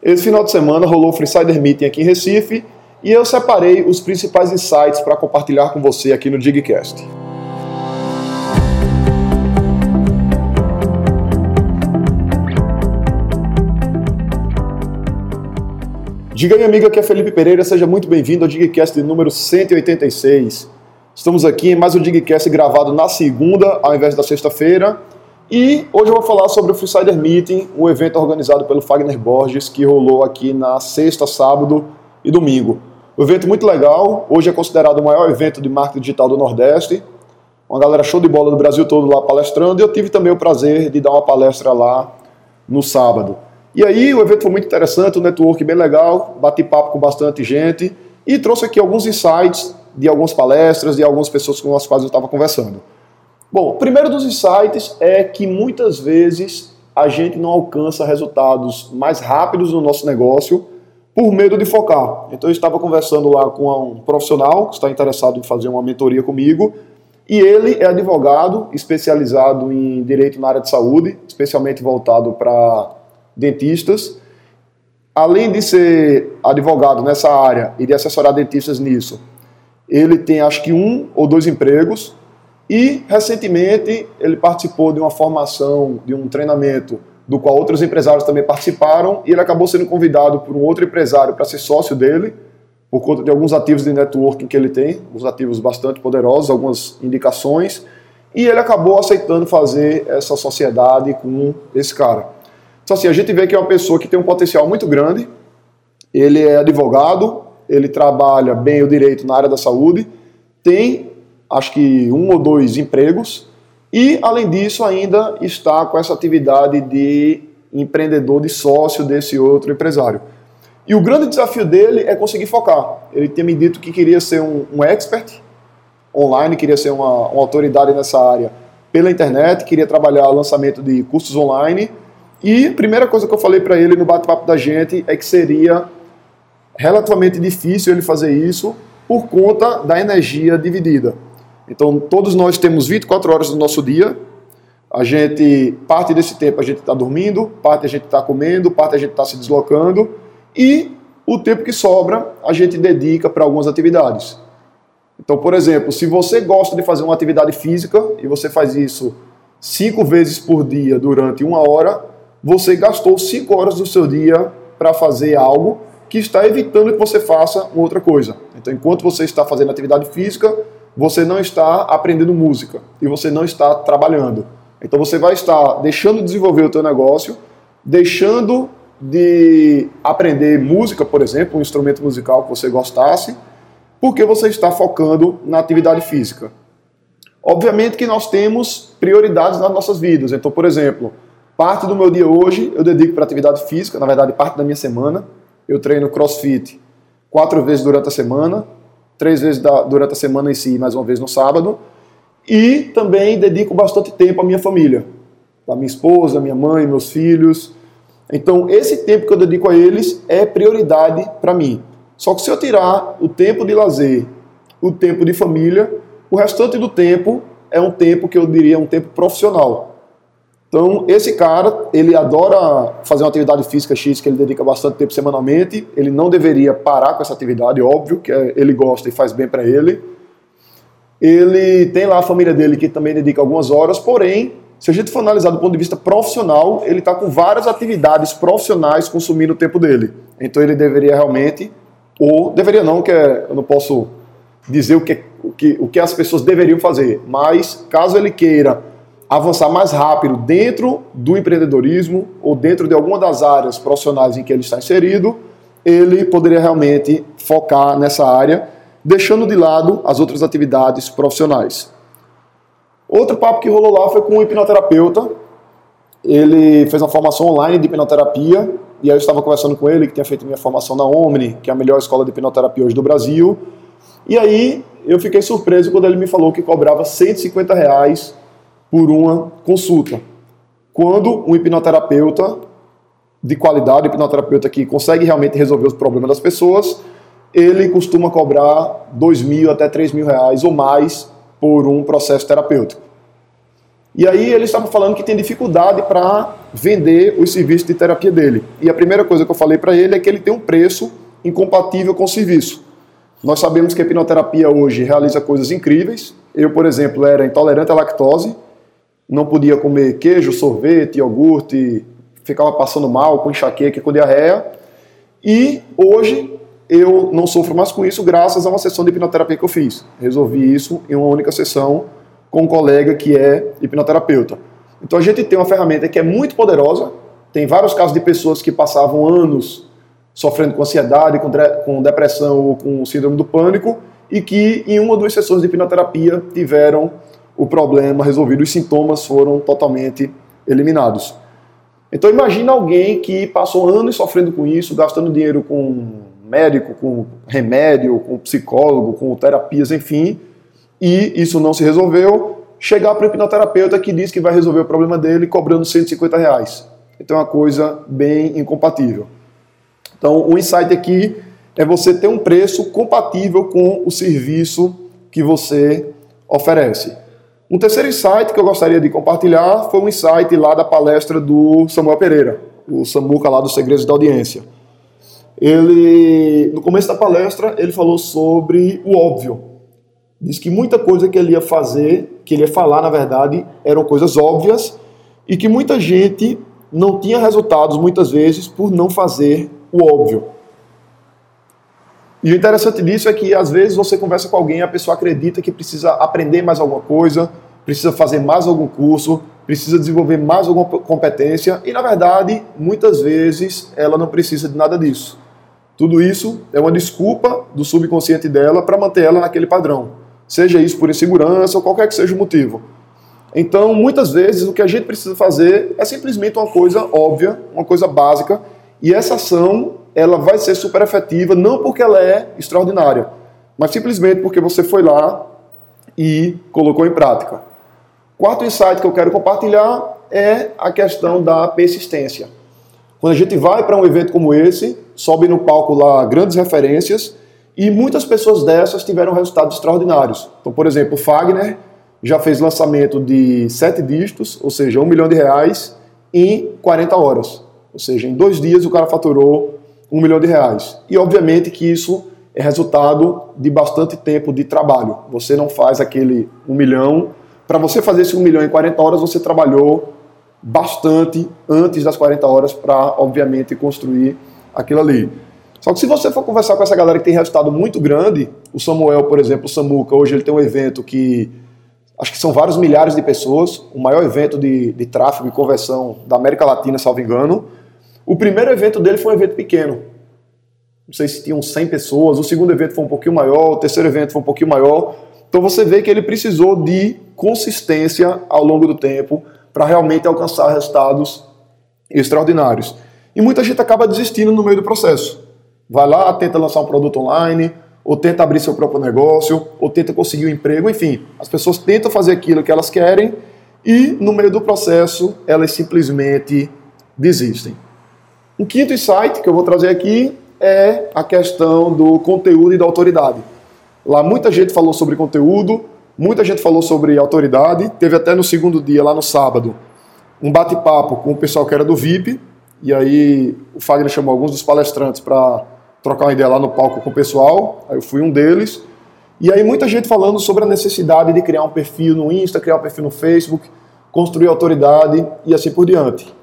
Esse final de semana rolou o Freesider Meeting aqui em Recife e eu separei os principais insights para compartilhar com você aqui no Digcast. Diga aí, amiga, que é Felipe Pereira, seja muito bem-vindo ao Digcast número 186. Estamos aqui em mais um Digcast gravado na segunda, ao invés da sexta-feira, e hoje eu vou falar sobre o Freesider Meeting, um evento organizado pelo Fagner Borges, que rolou aqui na sexta, sábado e domingo. Um evento muito legal, hoje é considerado o maior evento de marketing digital do Nordeste. Uma galera show de bola do Brasil todo lá palestrando, e eu tive também o prazer de dar uma palestra lá no sábado. E aí o evento foi muito interessante, um network bem legal, bati papo com bastante gente e trouxe aqui alguns insights de algumas palestras, de algumas pessoas com as quais eu estava conversando. Bom, o primeiro dos insights é que muitas vezes a gente não alcança resultados mais rápidos no nosso negócio por medo de focar. Então eu estava conversando lá com um profissional que está interessado em fazer uma mentoria comigo e ele é advogado especializado em direito na área de saúde, especialmente voltado para dentistas. Além de ser advogado nessa área e de assessorar dentistas nisso, ele tem acho que um ou dois empregos e, recentemente, ele participou de uma formação, de um treinamento, do qual outros empresários também participaram, e ele acabou sendo convidado por um outro empresário para ser sócio dele, por conta de alguns ativos de networking que ele tem, alguns ativos bastante poderosos, algumas indicações, e ele acabou aceitando fazer essa sociedade com esse cara. Então, assim, a gente vê que é uma pessoa que tem um potencial muito grande, ele é advogado, ele trabalha bem o direito na área da saúde, tem acho que um ou dois empregos e, além disso, ainda está com essa atividade de empreendedor, de sócio desse outro empresário. E o grande desafio dele é conseguir focar. Ele tinha me dito que queria ser um, um expert online, queria ser uma, uma autoridade nessa área pela internet, queria trabalhar lançamento de cursos online. E a primeira coisa que eu falei para ele no bate-papo da gente é que seria relativamente difícil ele fazer isso por conta da energia dividida. Então, todos nós temos 24 horas do nosso dia. A gente, parte desse tempo a gente está dormindo, parte a gente está comendo, parte a gente está se deslocando e o tempo que sobra a gente dedica para algumas atividades. Então, por exemplo, se você gosta de fazer uma atividade física e você faz isso cinco vezes por dia durante uma hora, você gastou cinco horas do seu dia para fazer algo que está evitando que você faça outra coisa. Então, enquanto você está fazendo atividade física, você não está aprendendo música e você não está trabalhando. Então você vai estar deixando de desenvolver o teu negócio, deixando de aprender música, por exemplo, um instrumento musical que você gostasse, porque você está focando na atividade física. Obviamente que nós temos prioridades nas nossas vidas. Então, por exemplo, parte do meu dia hoje eu dedico para atividade física, na verdade, parte da minha semana. Eu treino crossfit quatro vezes durante a semana, três vezes da, durante a semana em si, mais uma vez no sábado. E também dedico bastante tempo à minha família, à minha esposa, minha mãe, meus filhos. Então, esse tempo que eu dedico a eles é prioridade para mim. Só que se eu tirar o tempo de lazer, o tempo de família, o restante do tempo é um tempo que eu diria um tempo profissional. Então, esse cara, ele adora fazer uma atividade física X que ele dedica bastante tempo semanalmente. Ele não deveria parar com essa atividade, óbvio, que é, ele gosta e faz bem para ele. Ele tem lá a família dele que também dedica algumas horas, porém, se a gente for analisar do ponto de vista profissional, ele está com várias atividades profissionais consumindo o tempo dele. Então, ele deveria realmente, ou deveria não, que é, eu não posso dizer o que, o, que, o que as pessoas deveriam fazer, mas caso ele queira avançar mais rápido dentro do empreendedorismo ou dentro de alguma das áreas profissionais em que ele está inserido, ele poderia realmente focar nessa área, deixando de lado as outras atividades profissionais. Outro papo que rolou lá foi com um hipnoterapeuta. Ele fez uma formação online de hipnoterapia e aí eu estava conversando com ele, que tinha feito minha formação na Omni, que é a melhor escola de hipnoterapia hoje do Brasil. E aí eu fiquei surpreso quando ele me falou que cobrava 150 reais por uma consulta. Quando um hipnoterapeuta de qualidade, um hipnoterapeuta que consegue realmente resolver os problemas das pessoas, ele costuma cobrar dois mil até três mil reais ou mais por um processo terapêutico. E aí ele estava falando que tem dificuldade para vender os serviços de terapia dele. E a primeira coisa que eu falei para ele é que ele tem um preço incompatível com o serviço. Nós sabemos que a hipnoterapia hoje realiza coisas incríveis. Eu, por exemplo, era intolerante à lactose, não podia comer queijo, sorvete, iogurte, ficava passando mal com enxaqueca e com diarreia. E hoje eu não sofro mais com isso graças a uma sessão de hipnoterapia que eu fiz. Resolvi isso em uma única sessão com um colega que é hipnoterapeuta. Então a gente tem uma ferramenta que é muito poderosa. Tem vários casos de pessoas que passavam anos sofrendo com ansiedade, com depressão ou com síndrome do pânico e que em uma ou duas sessões de hipnoterapia tiveram o problema resolvido, os sintomas foram totalmente eliminados. Então imagina alguém que passou anos sofrendo com isso, gastando dinheiro com médico, com remédio, com psicólogo, com terapias, enfim, e isso não se resolveu, chegar para o hipnoterapeuta que diz que vai resolver o problema dele cobrando 150 reais. Então é uma coisa bem incompatível. Então o insight aqui é você ter um preço compatível com o serviço que você oferece. Um terceiro insight que eu gostaria de compartilhar foi um insight lá da palestra do Samuel Pereira, o Samuca lá dos Segredos da Audiência. Ele, no começo da palestra, ele falou sobre o óbvio. Diz que muita coisa que ele ia fazer, que ele ia falar, na verdade, eram coisas óbvias e que muita gente não tinha resultados, muitas vezes, por não fazer o óbvio. E o interessante disso é que, às vezes, você conversa com alguém a pessoa acredita que precisa aprender mais alguma coisa, precisa fazer mais algum curso, precisa desenvolver mais alguma competência, e, na verdade, muitas vezes, ela não precisa de nada disso. Tudo isso é uma desculpa do subconsciente dela para manter ela naquele padrão. Seja isso por insegurança ou qualquer que seja o motivo. Então, muitas vezes, o que a gente precisa fazer é simplesmente uma coisa óbvia, uma coisa básica, e essa ação ela vai ser super efetiva, não porque ela é extraordinária, mas simplesmente porque você foi lá e colocou em prática. Quarto insight que eu quero compartilhar é a questão da persistência. Quando a gente vai para um evento como esse, sobe no palco lá grandes referências e muitas pessoas dessas tiveram resultados extraordinários. Então, por exemplo, o Fagner já fez lançamento de sete dígitos, ou seja, um milhão de reais, em 40 horas. Ou seja, em dois dias o cara faturou um milhão de reais. E obviamente que isso é resultado de bastante tempo de trabalho. Você não faz aquele um milhão. Para você fazer esse um milhão em 40 horas, você trabalhou bastante antes das 40 horas para, obviamente, construir aquilo ali. Só que se você for conversar com essa galera que tem resultado muito grande, o Samuel, por exemplo, o Samuca, hoje ele tem um evento que acho que são vários milhares de pessoas, o maior evento de, de tráfego e conversão da América Latina, salvo engano. O primeiro evento dele foi um evento pequeno. Não sei se tinham 100 pessoas, o segundo evento foi um pouquinho maior, o terceiro evento foi um pouquinho maior. Então você vê que ele precisou de consistência ao longo do tempo para realmente alcançar resultados extraordinários. E muita gente acaba desistindo no meio do processo. Vai lá, tenta lançar um produto online, ou tenta abrir seu próprio negócio, ou tenta conseguir um emprego, enfim. As pessoas tentam fazer aquilo que elas querem e no meio do processo elas simplesmente desistem. Um quinto insight que eu vou trazer aqui é a questão do conteúdo e da autoridade. Lá muita gente falou sobre conteúdo, muita gente falou sobre autoridade. Teve até no segundo dia, lá no sábado, um bate-papo com o pessoal que era do VIP, e aí o Fagner chamou alguns dos palestrantes para trocar uma ideia lá no palco com o pessoal. Aí eu fui um deles. E aí muita gente falando sobre a necessidade de criar um perfil no Insta, criar um perfil no Facebook, construir autoridade e assim por diante.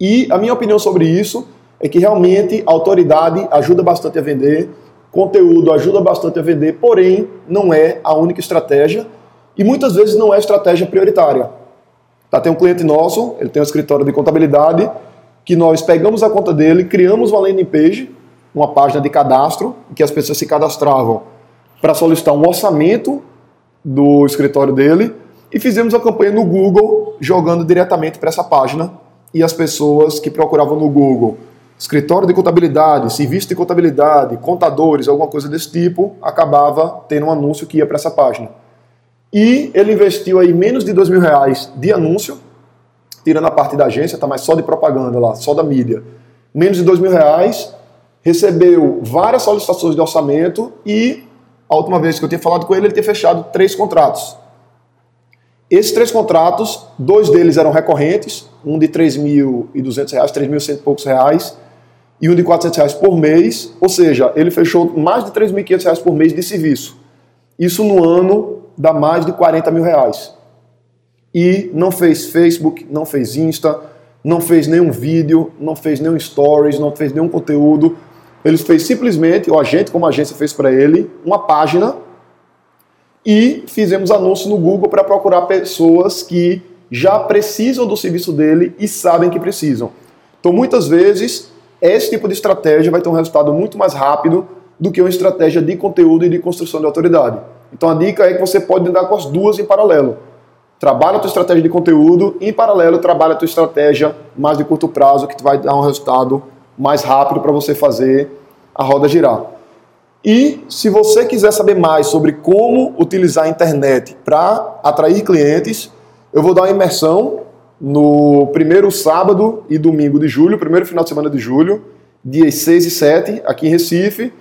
E a minha opinião sobre isso é que realmente a autoridade ajuda bastante a vender, conteúdo ajuda bastante a vender, porém não é a única estratégia e muitas vezes não é estratégia prioritária. Tá, tem um cliente nosso, ele tem um escritório de contabilidade, que nós pegamos a conta dele, criamos uma landing page, uma página de cadastro, que as pessoas se cadastravam para solicitar um orçamento do escritório dele e fizemos a campanha no Google jogando diretamente para essa página e as pessoas que procuravam no Google escritório de contabilidade, serviço de contabilidade, contadores, alguma coisa desse tipo, acabava tendo um anúncio que ia para essa página. E ele investiu aí menos de dois mil reais de anúncio tirando a parte da agência, tá mais só de propaganda lá, só da mídia. Menos de dois mil reais, recebeu várias solicitações de orçamento e a última vez que eu tinha falado com ele, ele tinha fechado três contratos. Esses três contratos, dois deles eram recorrentes, um de R$ 3.200, R$ 3.100 e poucos reais, e um de 400 reais por mês, ou seja, ele fechou mais de R$ 3.500 por mês de serviço. Isso no ano dá mais de 40 mil reais. E não fez Facebook, não fez Insta, não fez nenhum vídeo, não fez nenhum stories, não fez nenhum conteúdo. Ele fez simplesmente, ou a gente como agência fez para ele, uma página e fizemos anúncio no Google para procurar pessoas que já precisam do serviço dele e sabem que precisam. Então, muitas vezes, esse tipo de estratégia vai ter um resultado muito mais rápido do que uma estratégia de conteúdo e de construção de autoridade. Então, a dica é que você pode lidar com as duas em paralelo. Trabalha a tua estratégia de conteúdo e, em paralelo, trabalha a tua estratégia mais de curto prazo, que vai dar um resultado mais rápido para você fazer a roda girar. E se você quiser saber mais sobre como utilizar a internet para atrair clientes, eu vou dar uma imersão no primeiro sábado e domingo de julho, primeiro final de semana de julho, dias 6 e 7, aqui em Recife.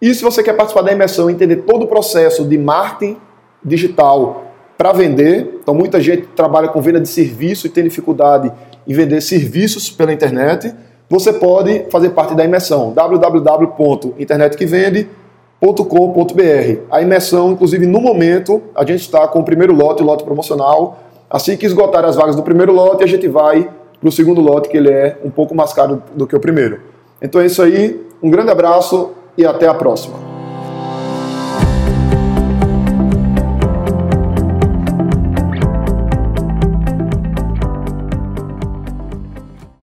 E se você quer participar da imersão e entender todo o processo de marketing digital para vender, então muita gente trabalha com venda de serviço e tem dificuldade em vender serviços pela internet, você pode fazer parte da imersão www.internetquevende.com com.br. A imersão, inclusive no momento, a gente está com o primeiro lote, lote promocional. Assim que esgotar as vagas do primeiro lote, a gente vai para o segundo lote, que ele é um pouco mais caro do que o primeiro. Então é isso aí, um grande abraço e até a próxima.